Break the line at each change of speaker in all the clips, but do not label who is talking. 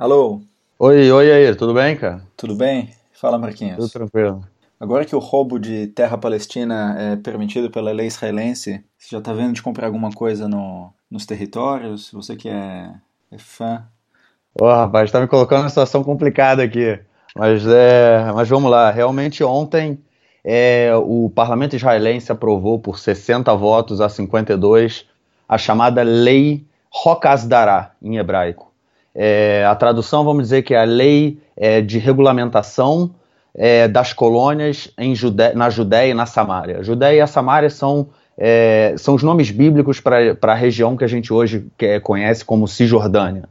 Alô?
Oi, oi aí, tudo bem, cara?
Tudo bem? Fala, Marquinhos.
Tudo tranquilo.
Agora que o roubo de terra palestina é permitido pela lei israelense, você já está vendo de comprar alguma coisa no, nos territórios? Você que é, é fã.
Ô, oh, rapaz, está me colocando numa situação complicada aqui. Mas, é, mas vamos lá. Realmente, ontem é, o parlamento israelense aprovou por 60 votos a 52 a chamada Lei Hokasdara, em hebraico. É, a tradução, vamos dizer que é a lei é, de regulamentação é, das colônias na Judéia e na Samária. Judéia e a Samária são, é, são os nomes bíblicos para a região que a gente hoje conhece como Cisjordânia.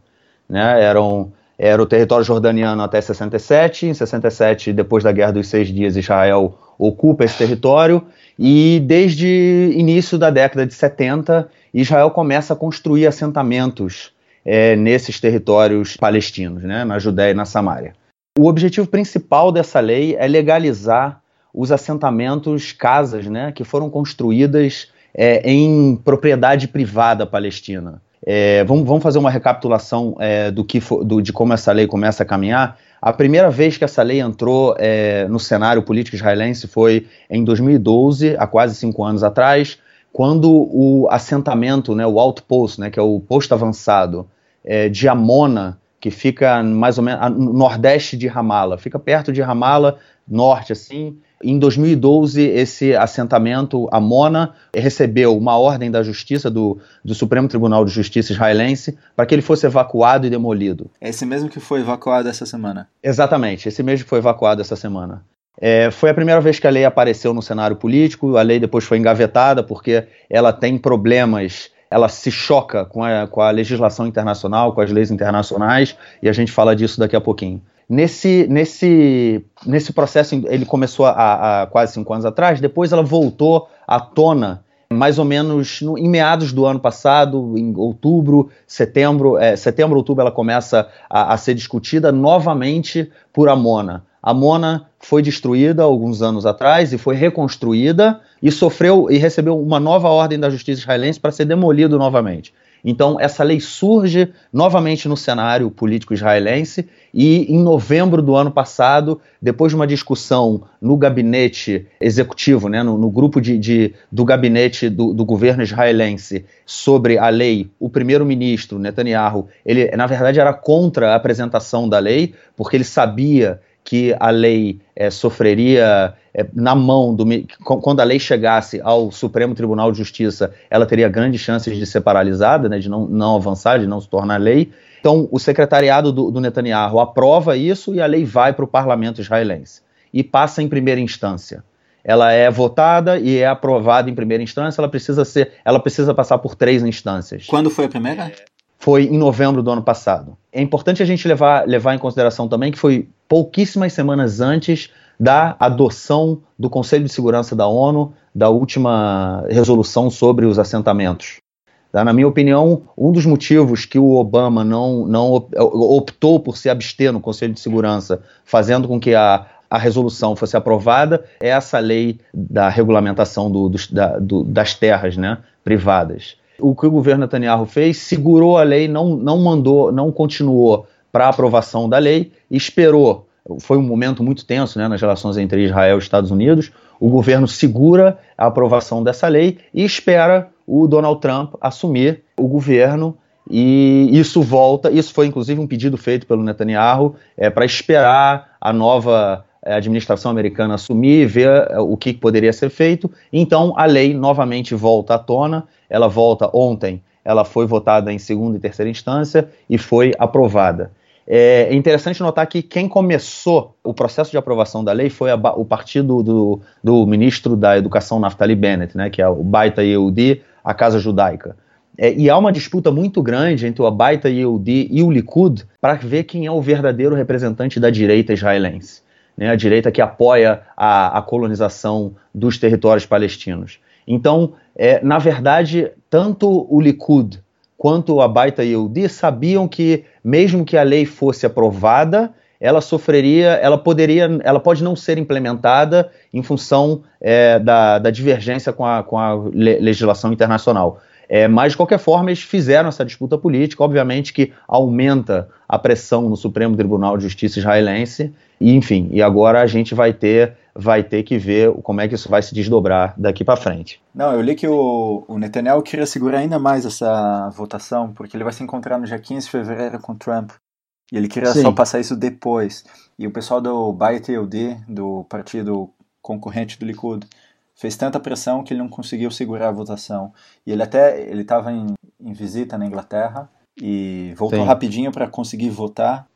Né? Eram, era o território jordaniano até 67. Em 67, depois da Guerra dos Seis Dias, Israel ocupa esse território. E desde início da década de 70, Israel começa a construir assentamentos é, nesses territórios palestinos, né, na Judéia e na Samária. O objetivo principal dessa lei é legalizar os assentamentos, casas, né, que foram construídas é, em propriedade privada palestina. É, vamos, vamos, fazer uma recapitulação é, do que for, do, de como essa lei começa a caminhar. A primeira vez que essa lei entrou é, no cenário político israelense foi em 2012, há quase cinco anos atrás, quando o assentamento, né, o outpost, né, que é o posto avançado é, de Amona, que fica mais ou menos no nordeste de Ramala, fica perto de Ramala, norte assim. Em 2012, esse assentamento, Amona, recebeu uma ordem da Justiça, do, do Supremo Tribunal de Justiça israelense, para que ele fosse evacuado e demolido.
É esse mesmo que foi evacuado essa semana?
Exatamente, esse mesmo que foi evacuado essa semana. É, foi a primeira vez que a lei apareceu no cenário político, a lei depois foi engavetada porque ela tem problemas, ela se choca com a, com a legislação internacional, com as leis internacionais, e a gente fala disso daqui a pouquinho. Nesse, nesse, nesse processo, ele começou há, quase cinco anos atrás, depois ela voltou à tona mais ou menos no, em meados do ano passado, em outubro, setembro, é, setembro, outubro, ela começa a, a ser discutida novamente por Amona. A Mona foi destruída alguns anos atrás e foi reconstruída e sofreu e recebeu uma nova ordem da justiça israelense para ser demolido novamente. Então, essa lei surge novamente no cenário político israelense e, em novembro do ano passado, depois de uma discussão no gabinete executivo, né, no, no grupo de, de, do gabinete do, do, governo israelense sobre a lei, o primeiro-ministro Netanyahu, ele, na verdade, era contra a apresentação da lei, porque ele sabia que a lei é, sofreria é, na mão do. Quando a lei chegasse ao Supremo Tribunal de Justiça, ela teria grandes chances de ser paralisada, né, de não, não avançar, de não se tornar lei. Então, o secretariado do, do Netanyahu aprova isso e a lei vai para o parlamento israelense e passa em primeira instância. Ela é votada e é aprovada em primeira instância. Ela precisa ser, ela precisa passar por três instâncias.
Quando foi a primeira?
Foi em novembro do ano passado. É importante a gente levar, levar em consideração também que foi pouquíssimas semanas antes da adoção do Conselho de Segurança da ONU da última resolução sobre os assentamentos. Tá? Na minha opinião, um dos motivos que o Obama não, não optou por se abster no Conselho de Segurança, fazendo com que a, a resolução fosse aprovada, é essa lei da regulamentação do, dos, da, do, das terras né, privadas. O que o governo Netanyahu fez, segurou a lei, não, não mandou, não continuou para a aprovação da lei, esperou. Foi um momento muito tenso né, nas relações entre Israel e Estados Unidos. O governo segura a aprovação dessa lei e espera o Donald Trump assumir o governo e isso volta. Isso foi inclusive um pedido feito pelo Netanyahu é, para esperar a nova administração americana assumir, ver é, o que poderia ser feito. Então a lei novamente volta à tona. Ela volta ontem. Ela foi votada em segunda e terceira instância e foi aprovada. É interessante notar que quem começou o processo de aprovação da lei foi a, o partido do, do, ministro da Educação, Naftali Bennett, né, que é o Baita Yehudi, a Casa Judaica. É, e há uma disputa muito grande entre o Baita Yehudi e o Likud para ver quem é o verdadeiro representante da direita israelense, né, a direita que apoia a, a colonização dos territórios palestinos. Então, é, na verdade, tanto o Likud quanto a Baita Yehudi sabiam que, mesmo que a lei fosse aprovada, ela sofreria, ela poderia, ela pode não ser implementada em função é, da, da, divergência com a, com a legislação internacional. É, mas, de qualquer forma, eles fizeram essa disputa política, obviamente que aumenta a pressão no Supremo Tribunal de Justiça israelense, e enfim, e agora a gente vai ter, vai ter que ver como é que isso vai se desdobrar daqui para frente.
Não, eu li que o, o Netanyahu queria segurar ainda mais essa votação, porque ele vai se encontrar no dia 15 de fevereiro com Trump, e ele queria Sim. só passar isso depois. E o pessoal do Bayit Yehudi, do partido concorrente do Likud, fez tanta pressão que ele não conseguiu segurar a votação. E ele até ele estava em, em, visita na Inglaterra e voltou Sim. rapidinho para conseguir votar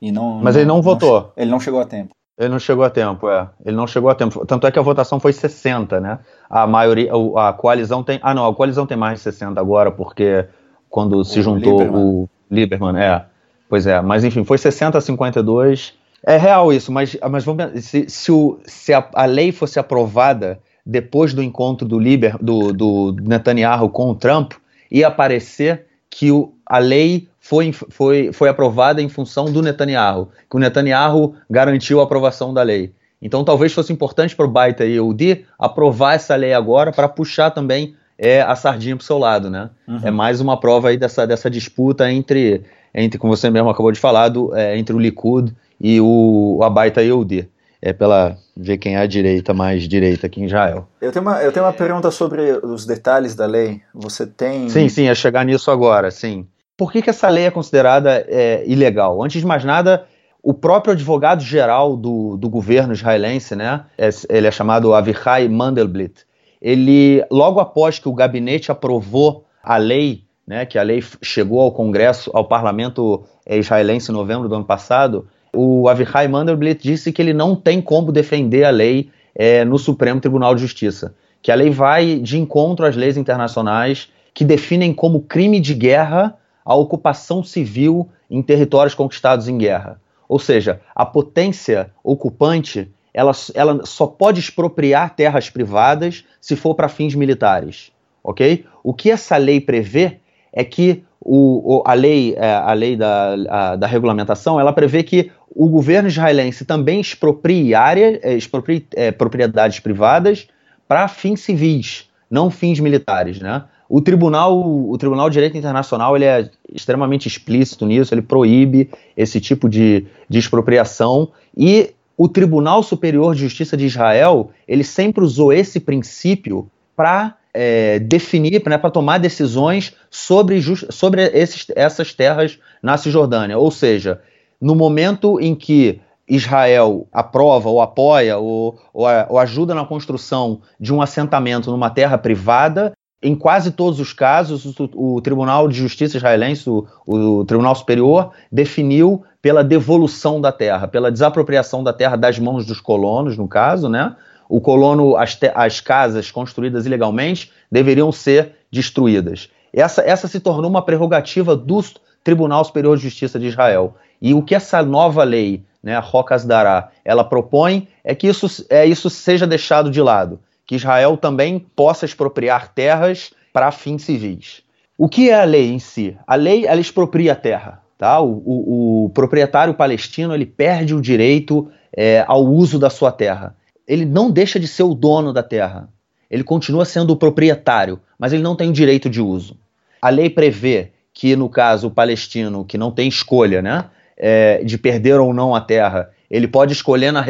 e não.
Mas ele não, não votou.
ele não chegou a tempo.
Ele não chegou a tempo, é. Ele não chegou a tempo. Tanto é que a votação foi 60, né? A maioria, a coalizão tem. Ah, não, a coalizão tem mais de 60 agora, porque quando o se juntou Lieberman. o Lieberman, é. Pois é, mas enfim, foi 60 a 52. É real isso, mas, mas vamos se, se, o, se a, a lei fosse aprovada depois do encontro do, Liber, do, do Netanyahu com o Trump, ia aparecer que o, a lei foi, foi, foi aprovada em função do Netanyahu, que o Netanyahu garantiu a aprovação da lei. Então talvez fosse importante para o Baita e o Di aprovar essa lei agora para puxar também é, a sardinha para o seu lado, né? Uhum. É mais uma prova aí dessa, dessa disputa entre, entre, como você mesmo acabou de falar, do, é, entre o Likud e o, o Abaita Yehudi é pela ver quem é a direita mais direita aqui em Israel.
Eu tenho uma, eu tenho uma pergunta sobre os detalhes da lei. Você tem.
Sim, sim, é chegar nisso agora, sim. Por que, que essa lei é considerada é, ilegal? Antes de mais nada, o próprio advogado-geral do, do governo israelense, né, é, ele é chamado Avichai Mandelblit, ele, logo após que o gabinete aprovou a lei, né, que a lei chegou ao Congresso, ao parlamento é, israelense em novembro do ano passado, o Avichai Mandelblit disse que ele não tem como defender a lei é, no Supremo Tribunal de Justiça, que a lei vai de encontro às leis internacionais que definem como crime de guerra a ocupação civil em territórios conquistados em guerra. Ou seja, a potência ocupante ela, ela só pode expropriar terras privadas se for para fins militares, ok? O que essa lei prevê é que o, a lei, é, a lei da, a, da regulamentação, ela prevê que o governo israelense também exproprie áreas, é, exproprie é, propriedades privadas para fins civis, não fins militares, né? O tribunal, o tribunal de direito internacional, ele é extremamente explícito nisso, ele proíbe esse tipo de, de expropriação e o Tribunal Superior de Justiça de Israel, ele sempre usou esse princípio para é, definir, né, para tomar decisões sobre, sobre esses, essas terras na Cisjordânia. Ou seja, no momento em que Israel aprova ou apoia ou, ou, ou, ajuda na construção de um assentamento numa terra privada, em quase todos os casos, o, o Tribunal de Justiça israelense, o, o, Tribunal Superior, definiu pela devolução da terra, pela desapropriação da terra das mãos dos colonos, no caso, né? O colono, as, te, as casas construídas ilegalmente deveriam ser destruídas. Essa, essa se tornou uma prerrogativa do Tribunal Superior de Justiça de Israel. E o que essa nova lei, né, a Rocas Dará, ela propõe é que isso, é, isso seja deixado de lado, que Israel também possa expropriar terras para fins civis. O que é a lei em si? A lei ela expropria a terra. Tá? O, o, o proprietário palestino ele perde o direito é, ao uso da sua terra. Ele não deixa de ser o dono da terra. Ele continua sendo o proprietário, mas ele não tem o direito de uso. A lei prevê que, no caso, o palestino, que não tem escolha, né? é, de perder ou não a terra, ele pode escolher, na,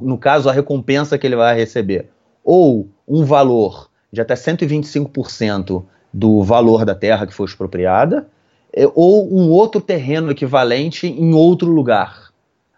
no caso, a recompensa que ele vai receber. Ou um valor de até 125% do valor da terra que foi expropriada, é, ou um outro terreno equivalente em outro lugar.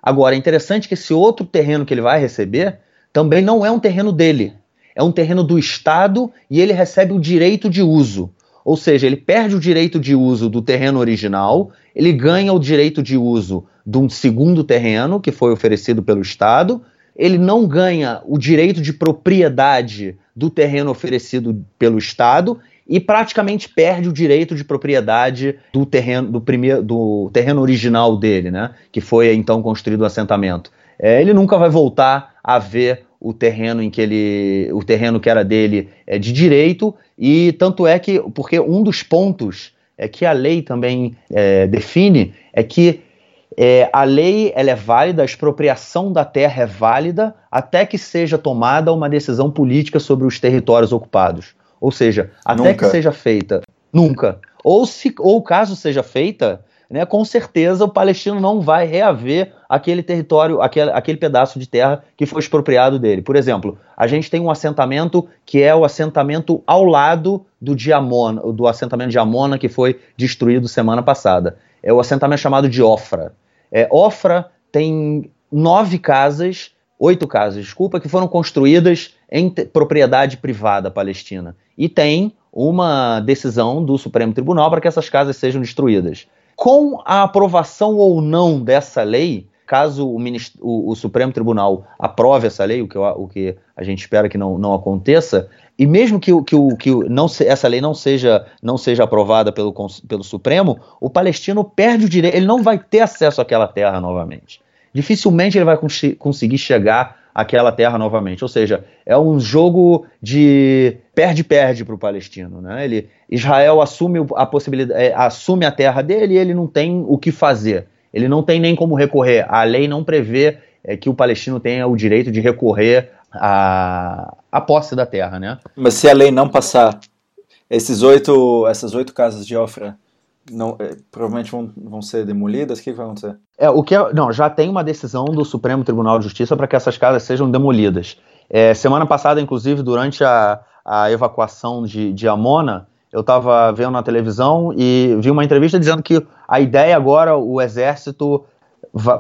Agora, é interessante que esse outro terreno que ele vai receber também não é um terreno dele, é um terreno do Estado e ele recebe o direito de uso. Ou seja, ele perde o direito de uso do terreno original, ele ganha o direito de uso de um segundo terreno que foi oferecido pelo Estado, ele não ganha o direito de propriedade do terreno oferecido pelo Estado e praticamente perde o direito de propriedade do terreno do primeiro do terreno original dele, né? Que foi então construído o assentamento. É, ele nunca vai voltar a ver o terreno em que ele o terreno que era dele é de direito e tanto é que porque um dos pontos é que a lei também é, define é que é, a lei ela é válida, a expropriação da terra é válida até que seja tomada uma decisão política sobre os territórios ocupados. Ou seja, até nunca. que seja feita, nunca. Ou, se, ou caso seja feita, né, com certeza o palestino não vai reaver aquele território, aquele, aquele pedaço de terra que foi expropriado dele. Por exemplo, a gente tem um assentamento que é o assentamento ao lado do Diamona, do assentamento de Amona que foi destruído semana passada. É o assentamento chamado de Ofra. É, Ofra tem nove casas, oito casas, desculpa, que foram construídas em propriedade privada palestina. E tem uma decisão do Supremo Tribunal para que essas casas sejam destruídas. Com a aprovação ou não dessa lei, caso o, o, o Supremo Tribunal aprove essa lei, o que, o que a gente espera que não, não aconteça, e mesmo que, que, que não essa lei não seja, não seja aprovada pelo, pelo Supremo, o palestino perde o direito, ele não vai ter acesso àquela terra novamente. Dificilmente ele vai cons conseguir chegar àquela terra novamente. Ou seja, é um jogo de perde-perde para o palestino. Né? Ele, Israel assume a possibilidade, é, assume a terra dele e ele não tem o que fazer. Ele não tem nem como recorrer. A lei não prevê é, que o palestino tenha o direito de recorrer à, à posse da terra, né?
Mas se a lei não passar, esses oito, essas oito casas de Ofra não, é, provavelmente vão, vão ser demolidas? O que, que, vai acontecer?
É, o que é, não, já tem uma decisão do Supremo Tribunal de Justiça para que essas casas sejam demolidas. É, semana passada, inclusive, durante a, a evacuação de, de Amona, eu estava vendo na televisão e vi uma entrevista dizendo que a ideia agora, o exército,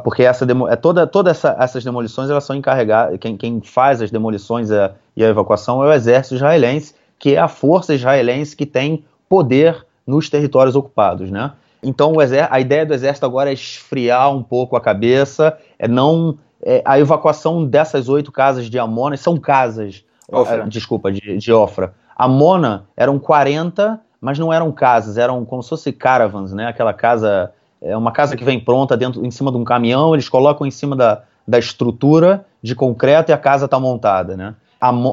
porque essa demo, é toda, toda essa, essas demolições elas são encarregadas, quem, quem faz as demolições e a, e a evacuação é o exército israelense, que é a força israelense que tem poder nos territórios ocupados, né? Então a ideia do exército agora é esfriar um pouco a cabeça, é não é, a evacuação dessas oito casas de Amona são casas, Ofra. É, desculpa, de, de Ofra Amona eram 40, mas não eram casas, eram como se fosse caravans, né? Aquela casa, é uma casa que vem pronta dentro, em cima de um caminhão, eles colocam em cima da, da estrutura de concreto e a casa está montada, né?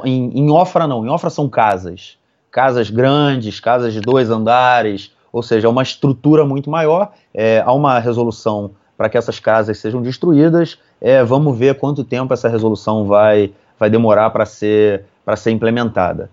em, em Ofra não, em Ofra são casas, casas grandes, casas de dois andares, ou seja, é uma estrutura muito maior. É, há uma resolução para que essas casas sejam destruídas. É, vamos ver quanto tempo essa resolução vai, vai demorar para ser, ser implementada.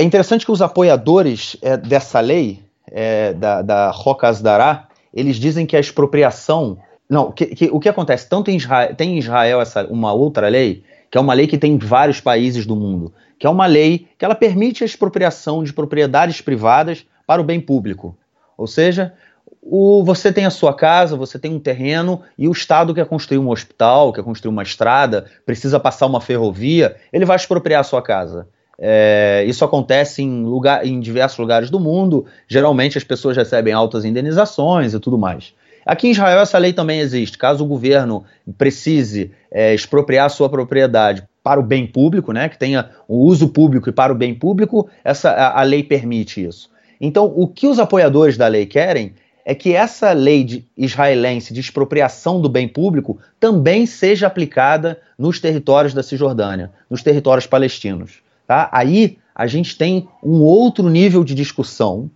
É interessante que os apoiadores é, dessa lei, é, da, da Roca Asdará, eles dizem que a expropriação. Não, que, que, o que acontece? Tanto em Israel, tem em Israel essa, uma outra lei, que é uma lei que tem em vários países do mundo, que é uma lei que ela permite a expropriação de propriedades privadas para o bem público. Ou seja, o, você tem a sua casa, você tem um terreno e o Estado quer construir um hospital, quer construir uma estrada, precisa passar uma ferrovia, ele vai expropriar a sua casa. É, isso acontece em, lugar, em diversos lugares do mundo. Geralmente as pessoas recebem altas indenizações e tudo mais. Aqui em Israel essa lei também existe. Caso o governo precise é, expropriar sua propriedade para o bem público, né, que tenha o uso público e para o bem público, essa, a, a lei permite isso. Então, o que os apoiadores da lei querem é que essa lei de israelense de expropriação do bem público também seja aplicada nos territórios da Cisjordânia, nos territórios palestinos. Tá? Aí a gente tem um outro nível de discussão,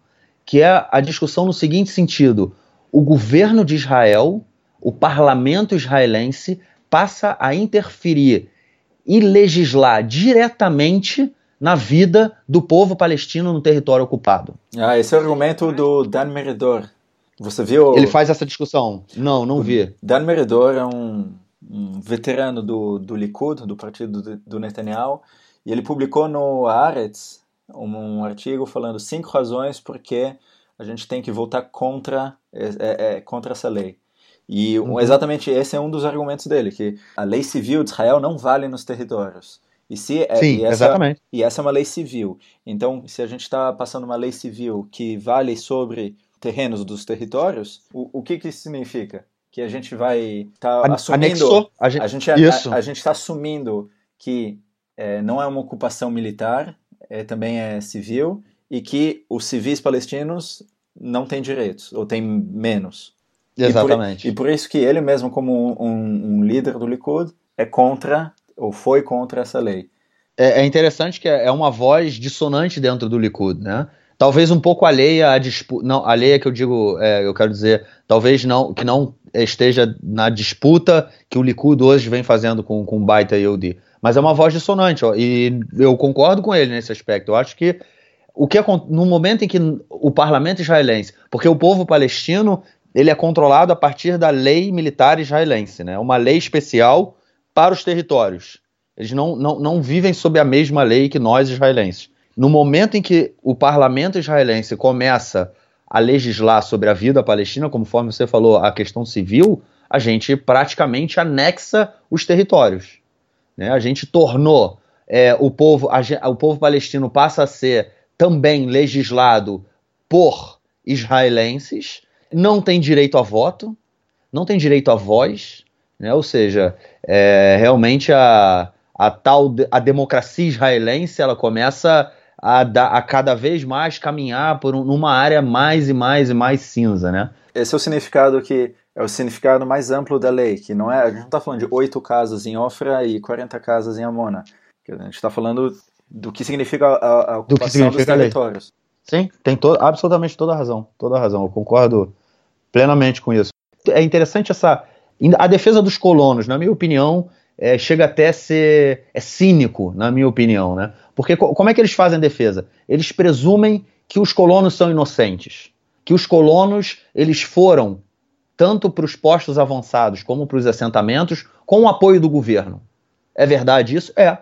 que é a discussão no seguinte sentido: o governo de Israel, o parlamento israelense, passa a interferir e legislar diretamente na vida do povo palestino no território ocupado.
Ah, esse é o argumento do Dan Meredor. Você viu?
Ele faz essa discussão. Não, não vi.
Dan Meredor é um, um veterano do, do Likud, do partido do, do Netanyahu, e ele publicou no Haaretz um, um artigo falando cinco razões porque a gente tem que votar contra, é, é, é, contra essa lei. E uhum. exatamente esse é um dos argumentos dele, que a lei civil de Israel não vale nos territórios. E, se é,
Sim,
e essa,
exatamente.
E essa é uma lei civil. Então, se a gente está passando uma lei civil que vale sobre terrenos dos territórios, o, o que, que isso significa? Que a gente vai estar tá assumindo... Anexou. A gente, a gente, a, a gente está assumindo que é, não é uma ocupação militar, é, também é civil, e que os civis palestinos não têm direitos, ou têm menos.
Exatamente.
E por, e por isso que ele mesmo, como um, um, líder do Likud, é contra, ou foi contra essa lei.
É, é interessante que é, é uma voz dissonante dentro do Likud, né? Talvez um pouco alheia à disputa, não, alheia que eu digo, é, eu quero dizer, talvez não, que não esteja na disputa que o Likud hoje vem fazendo com, com o Baita Yehudi mas é uma voz dissonante, ó, e eu concordo com ele nesse aspecto. Eu acho que o que no momento em que o parlamento israelense, porque o povo palestino ele é controlado a partir da lei militar israelense, né? Uma lei especial para os territórios. Eles não, não, não vivem sob a mesma lei que nós israelenses. No momento em que o parlamento israelense começa a legislar sobre a vida palestina, conforme você falou, a questão civil, a gente praticamente anexa os territórios. Né? A gente tornou é, o, povo, a, o povo palestino passa a ser também legislado por israelenses, não tem direito a voto, não tem direito a voz, né? ou seja, é, realmente a, a tal a democracia israelense ela começa a, a cada vez mais caminhar por um, área mais e mais e mais cinza, né?
Esse é o significado que é o significado mais amplo da lei, que não é a gente não está falando de oito casas em Ofra e 40 casas em Amona, a gente está falando do que significa a, a ocupação significa dos territórios.
Sim, tem to absolutamente toda a razão, toda a razão. Eu concordo plenamente com isso. É interessante essa a defesa dos colonos, na minha opinião, é, chega até a ser é cínico, na minha opinião, né? Porque co como é que eles fazem a defesa? Eles presumem que os colonos são inocentes, que os colonos eles foram tanto para os postos avançados como para os assentamentos com o apoio do governo. É verdade isso? É.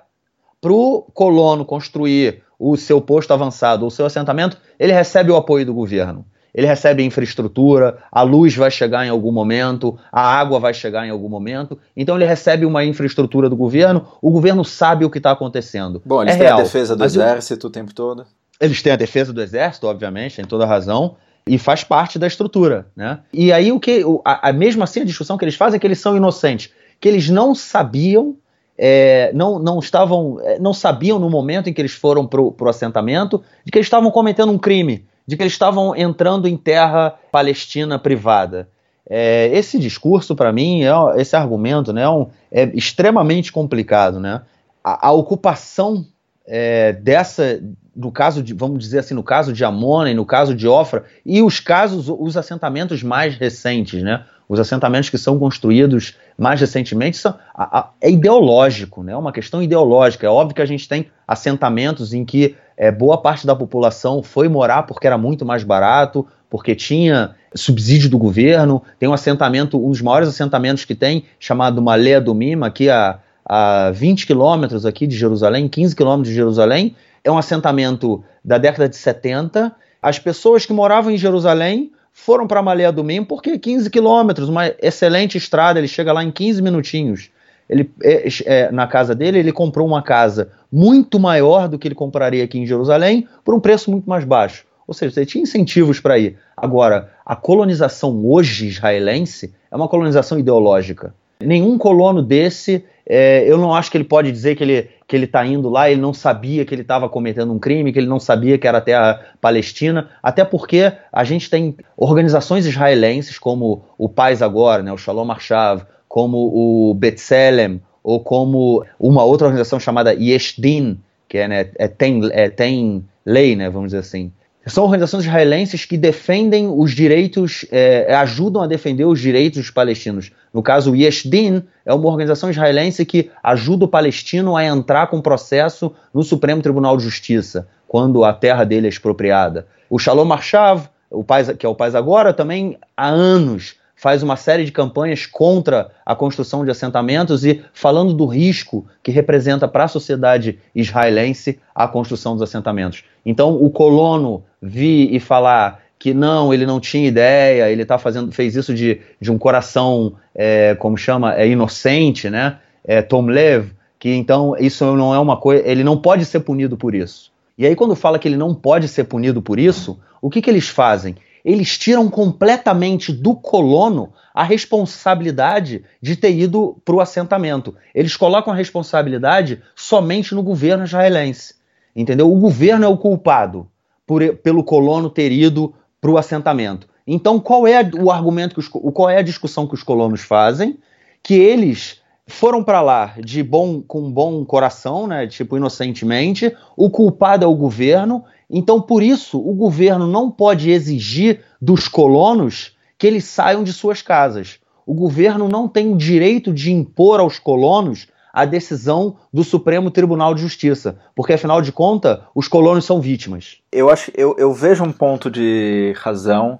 Para o colono construir o seu posto avançado, o seu assentamento, ele recebe o apoio do governo ele recebe infraestrutura, a luz vai chegar em algum momento, a água vai chegar em algum momento. Então ele recebe uma infraestrutura do governo, o governo sabe o que está acontecendo.
Bom, eles é têm real. a defesa do exército o tempo todo.
Eles têm a defesa do exército, obviamente, tem toda razão. E faz parte da estrutura, né? E aí o que, a, a mesmo assim a discussão que eles fazem é que eles são inocentes, que eles não sabiam é, não, não estavam, é, não sabiam no momento em que eles foram para o assentamento de que eles estavam cometendo um crime, de que eles estavam entrando em terra palestina privada. É, esse discurso, para mim, é, esse argumento né, é, um, é extremamente complicado. Né? A, a ocupação é, dessa, no caso de, vamos dizer assim, no caso de Amona e no caso de Ofra, e os casos, os assentamentos mais recentes, né? Os assentamentos que são construídos mais recentemente são, a, a, é ideológico, né? É uma questão ideológica. É óbvio que a gente tem assentamentos em que é, boa parte da população foi morar porque era muito mais barato, porque tinha subsídio do governo. Tem um assentamento, um dos maiores assentamentos que tem, chamado Malé do Mima, aqui a, a 20 quilômetros aqui de Jerusalém, 15 quilômetros de Jerusalém. É um assentamento da década de 70. As pessoas que moravam em Jerusalém foram para Malé do Mima porque 15 quilômetros, uma excelente estrada, ele chega lá em 15 minutinhos ele, é, é, na casa dele, ele comprou uma casa muito maior do que ele compraria aqui em Jerusalém, por um preço muito mais baixo. Ou seja, você tinha incentivos para ir. Agora, a colonização hoje israelense é uma colonização ideológica. Nenhum colono desse, é, eu não acho que ele pode dizer que ele que ele está indo lá, ele não sabia que ele estava cometendo um crime, que ele não sabia que era terra palestina, até porque a gente tem organizações israelenses como o Paz Agora, né, o Shalom Arshav, como o Betselem, ou como uma outra organização chamada Yeshdin, que é, né, é, tem, é, tem lei, né, vamos dizer assim. São organizações israelenses que defendem os direitos, é, ajudam a defender os direitos dos palestinos. No caso, o Yeshdin é uma organização israelense que ajuda o palestino a entrar com processo no Supremo Tribunal de Justiça, quando a terra dele é expropriada. O Shalom Arshav, o que é o Paz Agora, também há anos faz uma série de campanhas contra a construção de assentamentos e falando do risco que representa para a sociedade israelense a construção dos assentamentos. Então, o colono vir e falar que não, ele não tinha ideia, ele tá fazendo, fez isso de, de um coração, é, como chama, é inocente, né? É, Tom Lev, que então isso não é uma coisa, ele não pode ser punido por isso. E aí, quando fala que ele não pode ser punido por isso, o que, que eles fazem? eles tiram completamente do colono a responsabilidade de ter ido para o assentamento. Eles colocam a responsabilidade somente no governo israelense. Entendeu? O governo é o culpado por, pelo colono ter ido para o assentamento. Então, qual é o argumento, que os, qual é a discussão que os colonos fazem? Que eles foram para lá de bom com bom coração, né, tipo inocentemente. O culpado é o governo então, por isso, o governo não pode exigir dos colonos que eles saiam de suas casas. O governo não tem o direito de impor aos colonos a decisão do Supremo Tribunal de Justiça, porque afinal de contas, os colonos são vítimas.
Eu acho, eu, eu vejo um ponto de razão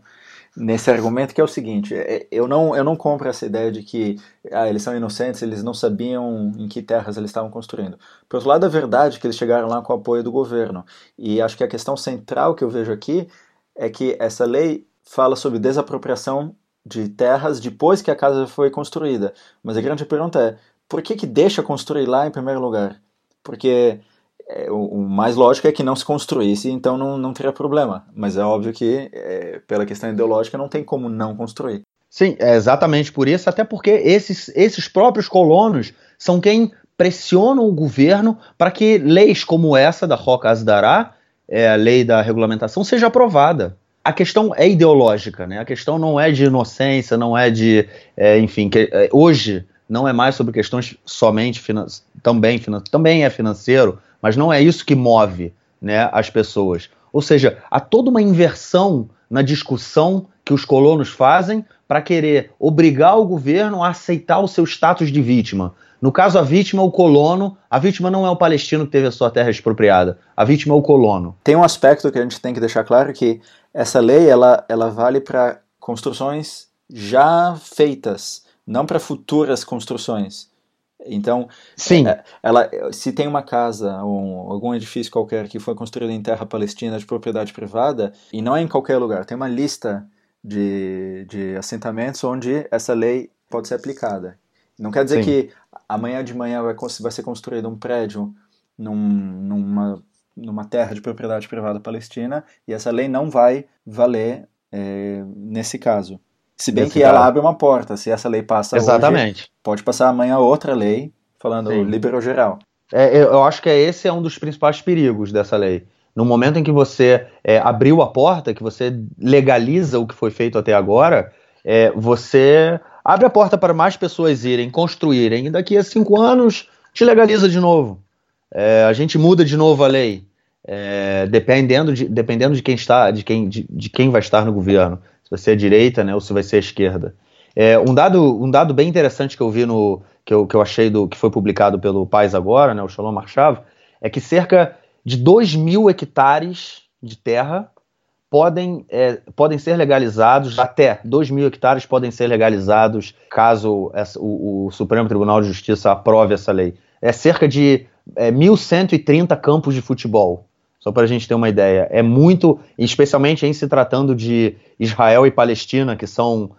nesse argumento que é o seguinte: é, eu não, eu não compro essa ideia de que ah, eles são inocentes, eles não sabiam em que terras eles estavam construindo. Por outro lado, a verdade é que eles chegaram lá com o apoio do governo. E acho que a questão central que eu vejo aqui é que essa lei fala sobre desapropriação de terras depois que a casa foi construída. Mas a grande pergunta é: por que, que deixa construir lá em primeiro lugar? Porque é, o, o, mais lógico é que não se construísse, então não, não teria problema. Mas é óbvio que, é, pela questão ideológica, não tem como não construir.
Sim, é exatamente por isso, até porque esses, esses próprios colonos são quem pressionam o governo para que leis como essa da Roca Asdará, é, a lei da regulamentação, seja aprovada a questão é ideológica, né? A questão não é de inocência, não é de, é, enfim, que, é, hoje não é mais sobre questões somente também também é financeiro, mas não é isso que move, né, as pessoas. Ou seja, há toda uma inversão na discussão que os colonos fazem para querer obrigar o governo a aceitar o seu status de vítima. No caso, a vítima é o colono. A vítima não é o palestino que teve a sua terra expropriada. A vítima é o colono.
Tem um aspecto que a gente tem que deixar claro que essa lei ela, ela vale para construções já feitas, não para futuras construções. Então,
Sim. É,
ela, se tem uma casa ou algum edifício qualquer que foi construído em terra palestina de propriedade privada, e não é em qualquer lugar, tem uma lista de, de assentamentos onde essa lei pode ser aplicada. Não quer dizer Sim. que amanhã de manhã vai, vai ser construído um prédio num, numa, numa terra de propriedade privada palestina e essa lei não vai valer é, nesse caso. Se bem que ela abre uma porta, se essa lei passa
Exatamente.
hoje, pode passar amanhã outra lei falando Sim. liberal geral.
É, eu acho que esse é um dos principais perigos dessa lei. No momento em que você é, abriu a porta, que você legaliza o que foi feito até agora, é, você abre a porta para mais pessoas irem, construírem, e daqui a cinco anos te legaliza de novo. É, a gente muda de novo a lei, é, dependendo, de, dependendo de quem está, de quem, de, de, quem vai estar no governo, vai ser direita, né, ou se vai ser a esquerda. É, um dado, um dado bem interessante que eu vi no, que eu, que eu achei do que foi publicado pelo Pais agora, né, o Shalom Marchav, é que cerca de 2 mil hectares de terra podem, é, podem ser legalizados, até 2 mil hectares podem ser legalizados caso essa, o, o, Supremo Tribunal de Justiça aprove essa lei. É cerca de é, 1.130 campos de futebol, só para a gente ter uma ideia. É muito, especialmente em se tratando de Israel e Palestina, que são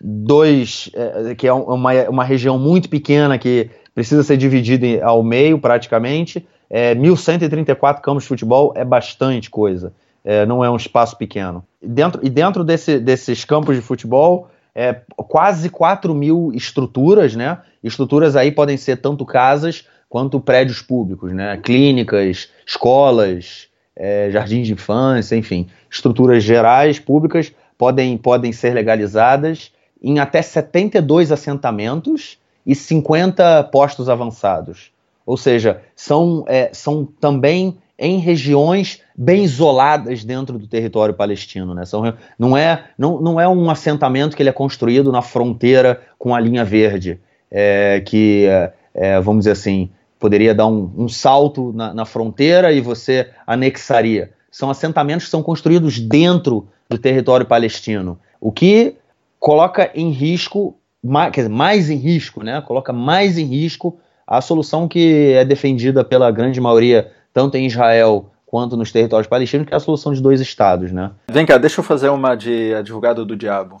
dois, é, que é uma, uma região muito pequena que precisa ser dividida ao meio praticamente. É, 1.134 campos de futebol é bastante coisa é, não é um espaço pequeno. E dentro, e dentro desse, desses campos de futebol, é, quase 4 mil estruturas, né? Estruturas aí podem ser tanto casas quanto prédios públicos, né? Clínicas, escolas, é, jardins de infância, enfim, estruturas gerais públicas podem, podem ser legalizadas em até 72 assentamentos e 50 postos avançados. Ou seja, são, é, são também em regiões bem isoladas dentro do território palestino. Né? São, não, é, não, não é um assentamento que ele é construído na fronteira com a linha verde, é, que, é, vamos dizer assim, poderia dar um, um salto na, na, fronteira e você anexaria. São assentamentos que são construídos dentro do território palestino, o que coloca em risco, mais, quer dizer, mais em risco, né? coloca mais em risco a solução que é defendida pela grande maioria, tanto em Israel quanto nos territórios palestinos, que é a solução de dois estados, né?
Vem cá, deixa eu fazer uma de advogado do diabo.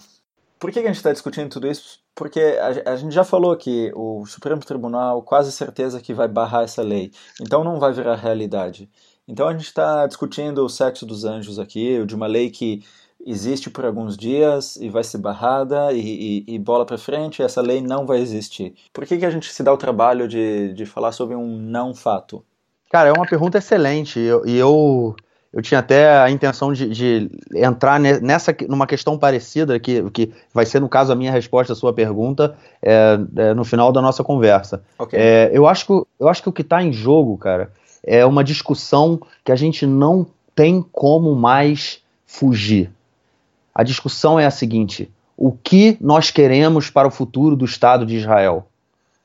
Por que, que a gente está discutindo tudo isso? Porque a, a, gente já falou que o Supremo Tribunal quase certeza que vai barrar essa lei, então não vai virar realidade. Então a gente está discutindo o sexo dos anjos aqui, de uma lei que existe por alguns dias e vai ser barrada e, e, e bola para frente, essa lei não vai existir. Por que, que a gente se dá o trabalho de, de falar sobre um não fato?
Cara, é uma pergunta excelente. E eu, eu, eu, tinha até a intenção de, de, entrar nessa numa questão parecida, que, que vai ser, no caso, a minha resposta à sua pergunta é, é no final da nossa conversa. Okay. É, eu, acho que, eu acho que o que está em jogo, cara, é uma discussão que a gente não tem como mais fugir. A discussão é a seguinte: o que nós queremos para o futuro do Estado de Israel?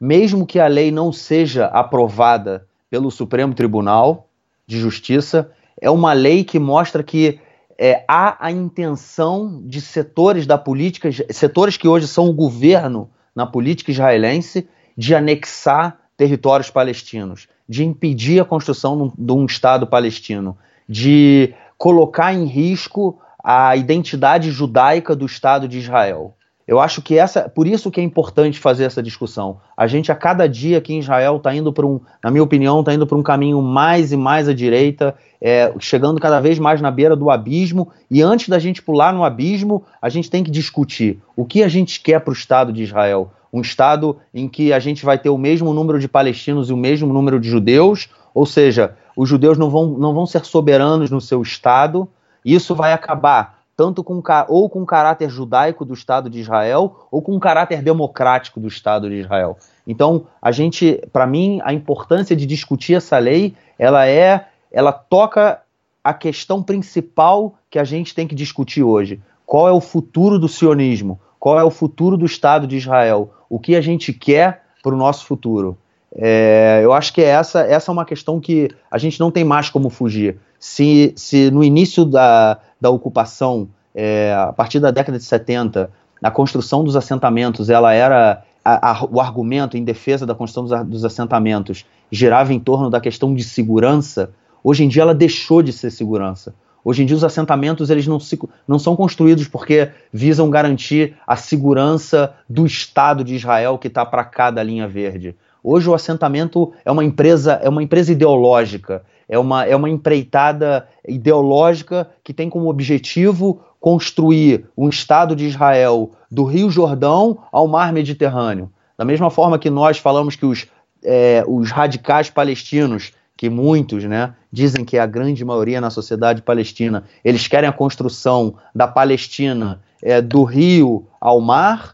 mesmo que a lei não seja aprovada pelo Supremo Tribunal de Justiça, é uma lei que mostra que é, há a intenção de setores da política, setores que hoje são o governo na política israelense, de anexar territórios palestinos, de impedir a construção de um Estado palestino, de colocar em risco a identidade judaica do Estado de Israel. Eu acho que essa, por isso que é importante fazer essa discussão. A gente a cada dia aqui em Israel está indo para um, na minha opinião, está indo para um caminho mais e mais à direita, é, chegando cada vez mais na beira do abismo. E antes da gente pular no abismo, a gente tem que discutir o que a gente quer para o Estado de Israel. Um Estado em que a gente vai ter o mesmo número de palestinos e o mesmo número de judeus, ou seja, os judeus não vão, não vão ser soberanos no seu Estado. Isso vai acabar tanto com ou com caráter judaico do Estado de Israel ou com caráter democrático do Estado de Israel. Então, a gente, para mim, a importância de discutir essa lei, ela é, ela toca a questão principal que a gente tem que discutir hoje. Qual é o futuro do sionismo? Qual é o futuro do Estado de Israel? O que a gente quer para o nosso futuro? É, eu acho que essa, essa é uma questão que a gente não tem mais como fugir. Se, se no início da, da ocupação, é, a partir da década de 70, a construção dos assentamentos, ela era a, a, o argumento em defesa da construção dos, dos, assentamentos girava em torno da questão de segurança. Hoje em dia ela deixou de ser segurança. Hoje em dia os assentamentos eles não, se, não são construídos porque visam garantir a segurança do Estado de Israel que está para cá da linha verde. Hoje o assentamento é uma empresa é uma empresa ideológica é uma, é uma empreitada ideológica que tem como objetivo construir um Estado de Israel do Rio Jordão ao Mar Mediterrâneo. Da mesma forma que nós falamos que os, é, os radicais palestinos, que muitos né, dizem que é a grande maioria na sociedade palestina, eles querem a construção da Palestina é, do rio ao mar,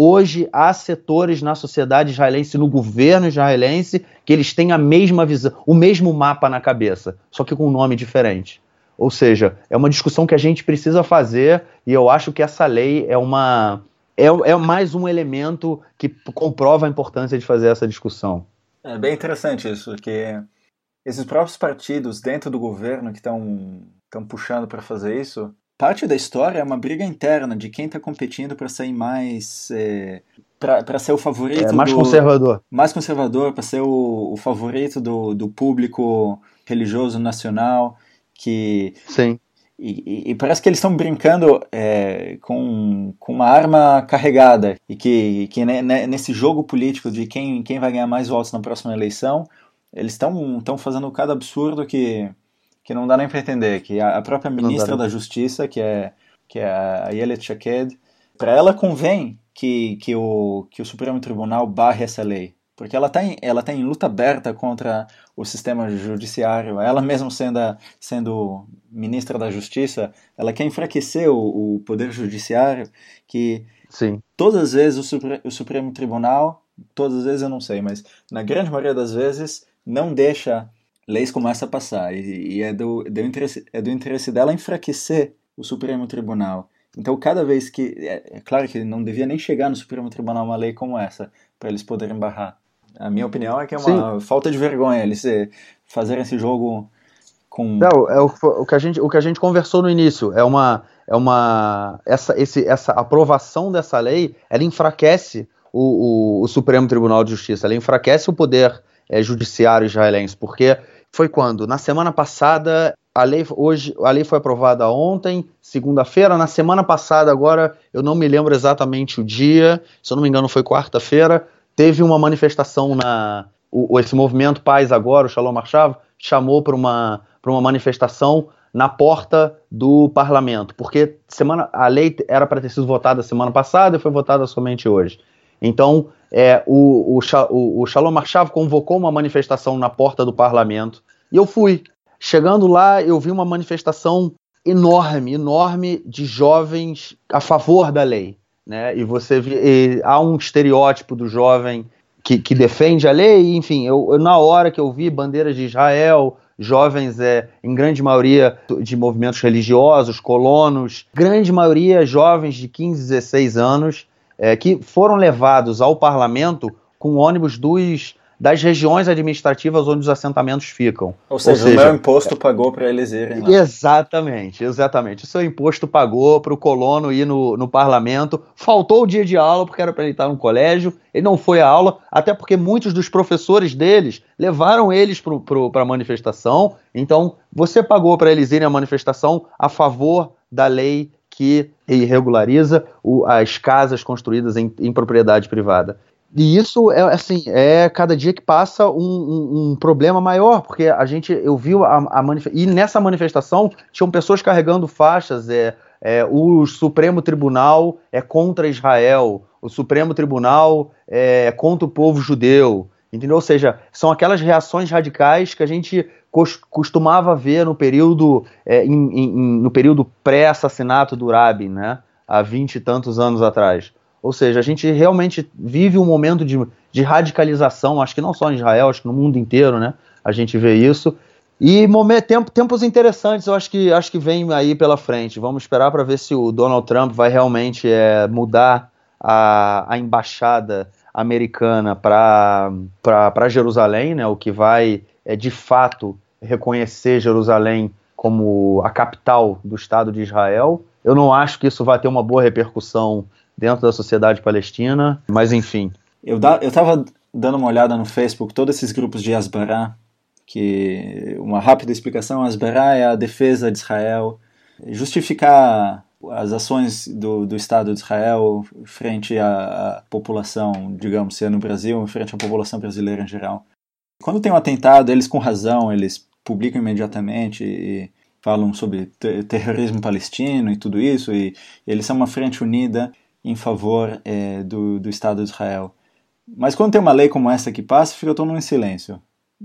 Hoje há setores na sociedade israelense, no governo israelense, que eles têm a mesma visão, o mesmo mapa na cabeça, só que com um nome diferente. Ou seja, é uma discussão que a gente precisa fazer e eu acho que essa lei é uma é, é mais um elemento que comprova a importância de fazer essa discussão.
É bem interessante isso, porque esses próprios partidos dentro do governo que estão puxando para fazer isso, parte da história é uma briga interna de quem está competindo para sair mais. É, para ser o favorito. É,
mais
do,
conservador.
Mais conservador, para ser o, o favorito do, do público religioso nacional. Que,
Sim.
E, e, parece que eles estão brincando é, com, com uma arma carregada e que, que nesse jogo político de quem, quem vai ganhar mais votos na próxima eleição, eles estão fazendo cada absurdo que, que não dá nem para entender, que a, própria ministra da Justiça, que é, que é a Yelet Shaked, para ela convém que, que, o, que o Supremo Tribunal barre essa lei, porque ela está em, ela tá em luta aberta contra o sistema judiciário. Ela mesmo sendo, a, sendo ministra da Justiça, ela quer enfraquecer o, o poder judiciário, que
Sim.
todas as vezes o, Supre, o Supremo Tribunal, todas as vezes eu não sei, mas na grande maioria das vezes não deixa leis como essa passar. E, e é, do, do interesse, é do interesse dela enfraquecer o Supremo Tribunal. Então, cada vez que. É, é claro que não devia nem chegar no Supremo Tribunal uma lei como essa, para eles poderem barrar. A minha opinião é que é uma Sim. falta de vergonha eles eh, fazerem esse jogo com.
Não, é o, o, que a gente, o que a gente conversou no início. É uma. É uma essa, esse, essa aprovação dessa lei ela enfraquece o, o, o Supremo Tribunal de Justiça, ela enfraquece o poder é, judiciário israelense, porque foi quando? Na semana passada, a lei, hoje, a lei foi aprovada ontem, segunda-feira. Na semana passada, agora, eu não me lembro exatamente o dia, se eu não me engano, foi quarta-feira. Teve uma manifestação na. O, esse movimento Paz Agora, o Shalom Marchav, chamou para uma, uma manifestação na porta do parlamento, porque semana, a lei era para ter sido votada semana passada e foi votada somente hoje. Então, é, o, o, o Shalom Marchav convocou uma manifestação na porta do parlamento e eu fui. Chegando lá, eu vi uma manifestação enorme, enorme de jovens a favor da lei. Né? E você e há um estereótipo do jovem que, que defende a lei, enfim, eu, eu, na hora que eu vi bandeiras de Israel, jovens é, em grande maioria de movimentos religiosos, colonos, grande maioria jovens de 15, 16 anos, é, que foram levados ao parlamento com ônibus dos das regiões administrativas onde os assentamentos ficam.
Ou seja, Ou seja o meu imposto pagou para eles irem lá.
Exatamente, exatamente. O seu imposto pagou para o colono ir no, no parlamento. Faltou o dia de aula porque era para ele estar no colégio. Ele não foi à aula, até porque muitos dos professores deles levaram eles para a manifestação. Então, você pagou para eles irem à manifestação a favor da lei que irregulariza o, as casas construídas em, em propriedade privada. E isso é assim, é cada dia que passa um, um, um problema maior, porque a gente, eu vi a, a e nessa manifestação tinham pessoas carregando faixas, é, é, o Supremo Tribunal é contra Israel, o Supremo Tribunal é contra o povo judeu, entendeu? Ou seja, são aquelas reações radicais que a gente costumava ver no período, é, em, em, no período pré-assassinato do Rabin, né? Há vinte e tantos anos atrás. Ou seja, a gente realmente vive um momento de, de radicalização, acho que não só em Israel, acho que no mundo inteiro, né? A gente vê isso. E tempos interessantes, eu acho que, acho que vem aí pela frente. Vamos esperar para ver se o Donald Trump vai realmente é, mudar a, a embaixada americana para Jerusalém, né? O que vai, é, de fato, reconhecer Jerusalém como a capital do Estado de Israel. Eu não acho que isso vai ter uma boa repercussão dentro da sociedade palestina, mas enfim.
Eu, da, eu tava dando uma olhada no Facebook, todos esses grupos de Asbará, que uma rápida explicação, Asbará é a defesa de Israel, justificar as ações do, do Estado de Israel frente à, à população, digamos, se é no Brasil, frente à população brasileira em geral. Quando tem um atentado, eles com razão, eles publicam imediatamente e falam sobre terrorismo palestino e tudo isso, e eles são uma frente unida em favor é, do, do Estado de Israel. Mas quando tem uma lei como essa que passa, fica todo mundo em silêncio.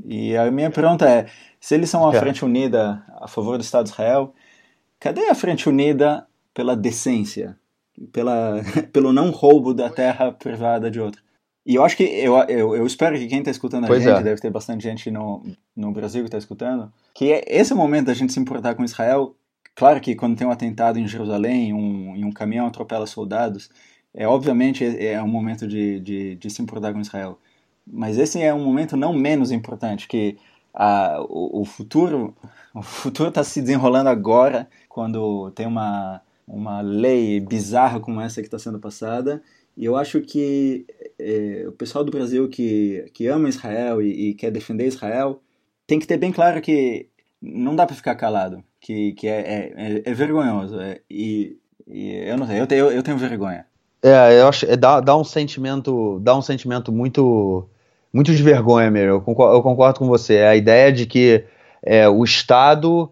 E a minha pergunta é: se eles são uma é. frente unida a favor do Estado de Israel, cadê a frente unida pela decência, pela, pelo não roubo da terra privada de outro? E eu acho que, eu, eu, eu espero que quem está escutando a pois gente, é. deve ter bastante gente no, no Brasil que está escutando, que é esse momento da gente se importar com Israel Claro que quando tem um atentado em Jerusalém, um, em um caminhão atropela soldados, é obviamente é, é um momento de, de, de, se importar com Israel. Mas esse é um momento não menos importante, que a, o, o futuro o futuro está se desenrolando agora, quando tem uma, uma lei bizarra como essa que está sendo passada, e eu acho que é, o pessoal do Brasil que, que ama Israel e, e quer defender Israel tem que ter bem claro que não dá para ficar calado que, que é, é, é, é vergonhoso. É, e, e, eu não sei, eu tenho, eu tenho vergonha.
É, eu acho, é, dá, dá um sentimento, dá um sentimento muito, muito de vergonha mesmo. Eu concordo, eu concordo com você. A ideia de que o Estado,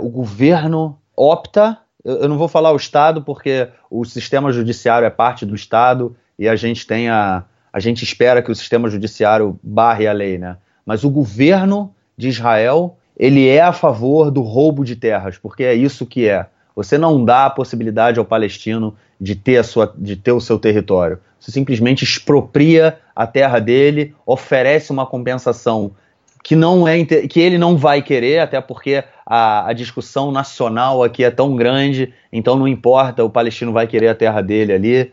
o governo opta. Eu, não vou falar o Estado porque o sistema judiciário é parte do Estado e a gente tem a, a gente espera que o sistema judiciário barre a lei, né? Mas o governo de Israel ele é a favor do roubo de terras, porque é isso que é. Você não dá a possibilidade ao palestino de ter, a sua, de ter o seu território. Você simplesmente expropria a terra dele, oferece uma compensação que não é que ele não vai querer, até porque a, a, discussão nacional aqui é tão grande, então não importa, o palestino vai querer a terra dele ali.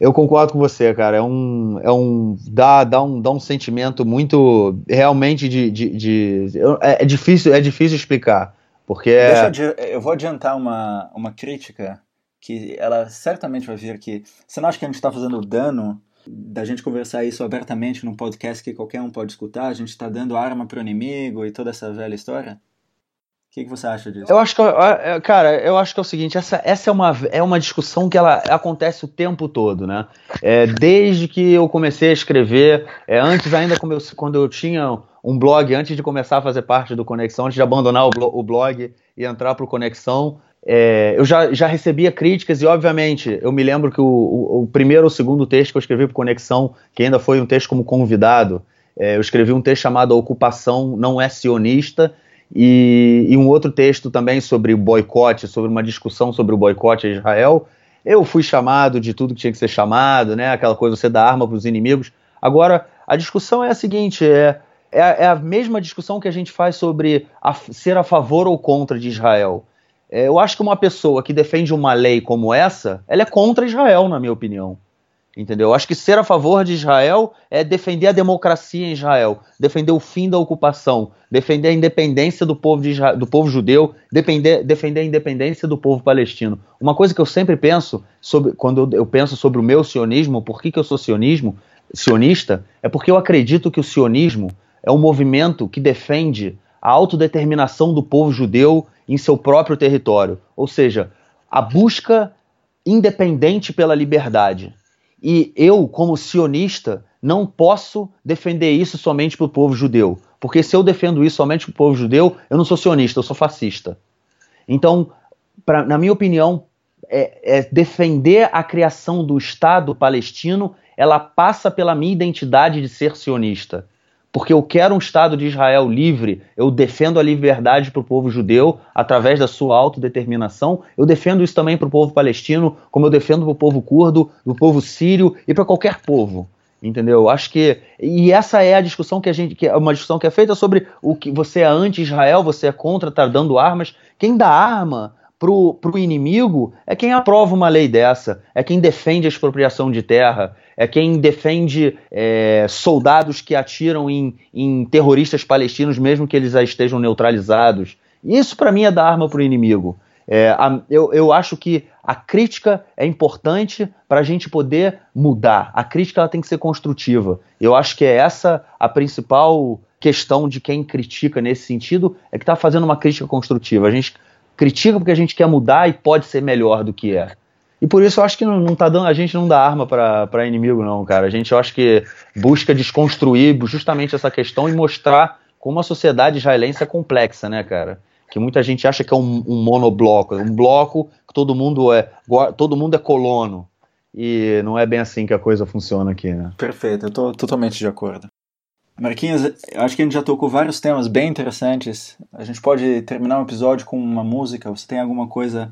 Eu concordo com você, cara. É um. É um dá, dá, um, dá um sentimento muito. Realmente de. de, de é, é, difícil, é difícil explicar. Porque.
É eu, eu vou adiantar uma, uma crítica que ela certamente vai vir aqui. Você não acha que a gente está fazendo dano da gente conversar isso abertamente num podcast que qualquer um pode escutar? A gente está dando arma para o inimigo e toda essa velha história? O que, que, você acha disso?
Eu acho que, é, cara, eu acho que é o seguinte, essa, essa é, uma, é uma discussão que ela acontece o tempo todo, né? É, desde que eu comecei a escrever, é, antes ainda eu, quando eu tinha um blog, antes de começar a fazer parte do Conexão, antes de abandonar o, blog e entrar para o Conexão, é, eu já, já recebia críticas e, obviamente, eu me lembro que o, o, o primeiro ou segundo texto que eu escrevi para Conexão, que ainda foi um texto como convidado, é, eu escrevi um texto chamado A Ocupação Não É Sionista, e, e um outro texto também sobre boicote, sobre uma discussão sobre o boicote a Israel. Eu fui chamado de tudo que tinha que ser chamado, né? Aquela coisa, você dá arma para os inimigos. Agora, a discussão é a seguinte: é, é, é, a mesma discussão que a gente faz sobre a, ser a favor ou contra de Israel. É, eu acho que uma pessoa que defende uma lei como essa, ela é contra Israel, na minha opinião. Entendeu? Eu acho que ser a favor de Israel é defender a democracia em Israel, defender o fim da ocupação, defender a independência do povo, de Israel, do povo judeu, defender, defender a independência do povo palestino. Uma coisa que eu sempre penso, sobre, quando eu, penso sobre o meu sionismo, por que, que eu sou sionismo, sionista, é porque eu acredito que o sionismo é um movimento que defende a autodeterminação do povo judeu em seu próprio território, ou seja, a busca independente pela liberdade. E eu, como sionista, não posso defender isso somente para o povo judeu. Porque se eu defendo isso somente para o povo judeu, eu não sou sionista, eu sou fascista. Então, pra, na minha opinião, é, é defender a criação do Estado palestino, ela passa pela minha identidade de ser sionista porque eu quero um Estado de Israel livre, eu defendo a liberdade para o povo judeu através da sua autodeterminação, eu defendo isso também para o povo palestino, como eu defendo para o povo curdo, o povo sírio e para qualquer povo. Entendeu? Acho que. E essa é a discussão que a gente. Que é uma discussão que é feita sobre o que você é anti-Israel, você é contra tá dando armas. Quem dá arma pro, pro inimigo é quem aprova uma lei dessa, é quem defende a expropriação de terra, é quem defende é, soldados que atiram em, em terroristas palestinos, mesmo que eles já estejam neutralizados. Isso, para mim, é dar arma para o inimigo. É, a, eu, eu acho que a crítica é importante para a gente poder mudar. A crítica ela tem que ser construtiva. Eu acho que é essa a principal questão de quem critica nesse sentido, é que está fazendo uma crítica construtiva. A gente critica porque a gente quer mudar e pode ser melhor do que é. E por isso eu acho que não, não tá dando, a gente não dá arma para inimigo, não, cara. A gente eu acho que busca desconstruir justamente essa questão e mostrar como a sociedade israelense é complexa, né, cara? Que muita gente acha que é um, um monobloco, um bloco que todo mundo é todo mundo é colono. E não é bem assim que a coisa funciona aqui, né?
Perfeito, eu tô totalmente de acordo. Marquinhos, acho que a gente já tocou vários temas bem interessantes. A gente pode terminar o episódio com uma música. Você tem alguma coisa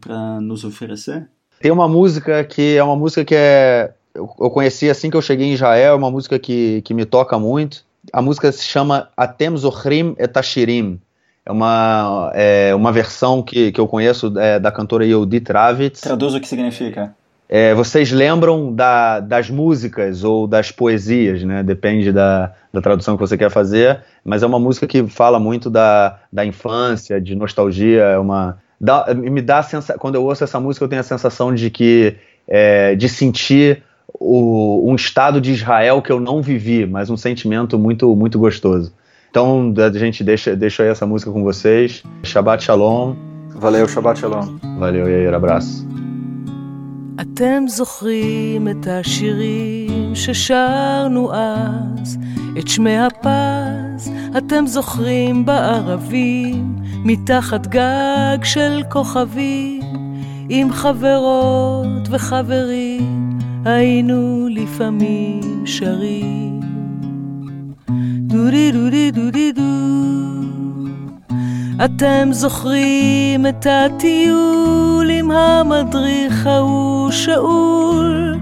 para nos oferecer?
Tem uma música que é uma música que é eu, conheci assim que eu cheguei em Israel, é uma música que, que me toca muito. A música se chama Atem Zochrim Etashirim. É uma, é uma versão que, que eu conheço é, da cantora Yehudit Ravitz.
Traduz o que significa.
É, vocês lembram da, das músicas ou das poesias, né? Depende da, da tradução que você quer fazer, mas é uma música que fala muito da, da infância, de nostalgia, é uma, dá, me dá sensa, quando eu ouço essa música eu tenho a sensação de que é, de sentir o, um estado de Israel que eu não vivi, mas um sentimento muito muito gostoso. Então a gente deixa, deixa aí essa música com vocês. Shabbat Shalom.
Valeu, Shabbat Shalom.
Valeu, Yair, abraço.
אתם זוכרים את השירים ששרנו אז, את שמי הפז, אתם זוכרים בערבים, מתחת גג של כוכבים, עם חברות וחברים, היינו לפעמים שרים. דודי דודי דודי דו. אתם זוכרים את הטיול עם המדריך ההוא שאול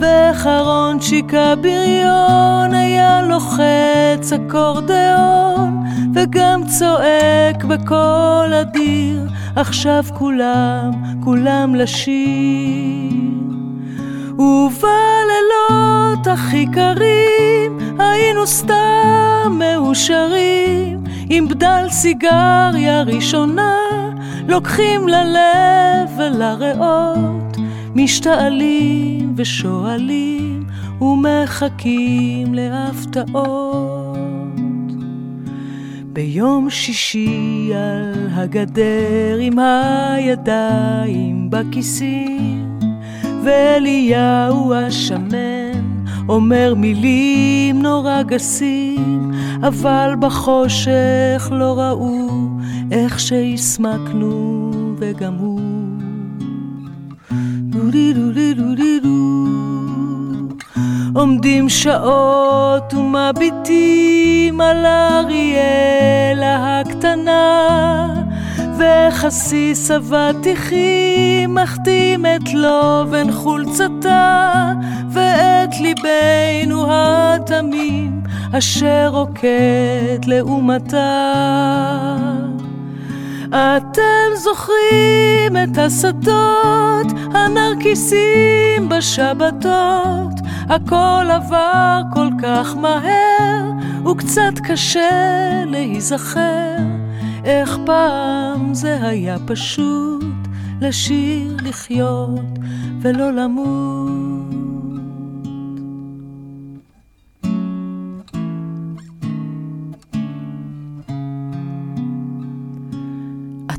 וחרון שיקה בריון היה לוחץ אקורדיאון וגם צועק בקול אדיר עכשיו כולם, כולם לשיר. ובלילות הכי קרים היינו סתם מאושרים עם בדל סיגריה ראשונה, לוקחים ללב ולריאות, משתעלים ושואלים ומחכים להפתעות. ביום שישי על הגדר עם הידיים בכיסים, ואליהו השמן אומר מילים נורא גסים, אבל בחושך לא ראו איך שהסמקנו וגם הוא. עומדים שעות ומביטים על אריאלה הקטנה וחסיס אבטיחים מחתים את לובן חולצתה ואת ליבנו התמים אשר רוקד לעומתה. אתם זוכרים את השדות, הנרקיסים בשבתות, הכל עבר כל כך מהר, וקצת קשה להיזכר, איך פעם זה היה פשוט לשיר, לחיות ולא למות.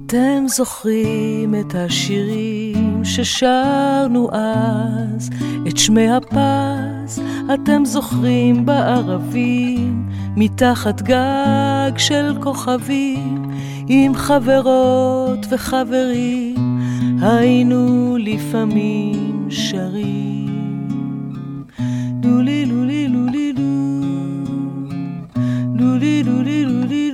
אתם זוכרים את השירים ששרנו אז, את שמי הפז, אתם זוכרים בערבים, מתחת גג של כוכבים, עם חברות וחברים, היינו לפעמים שרים. לולי לולי לולי לולי לולי לולי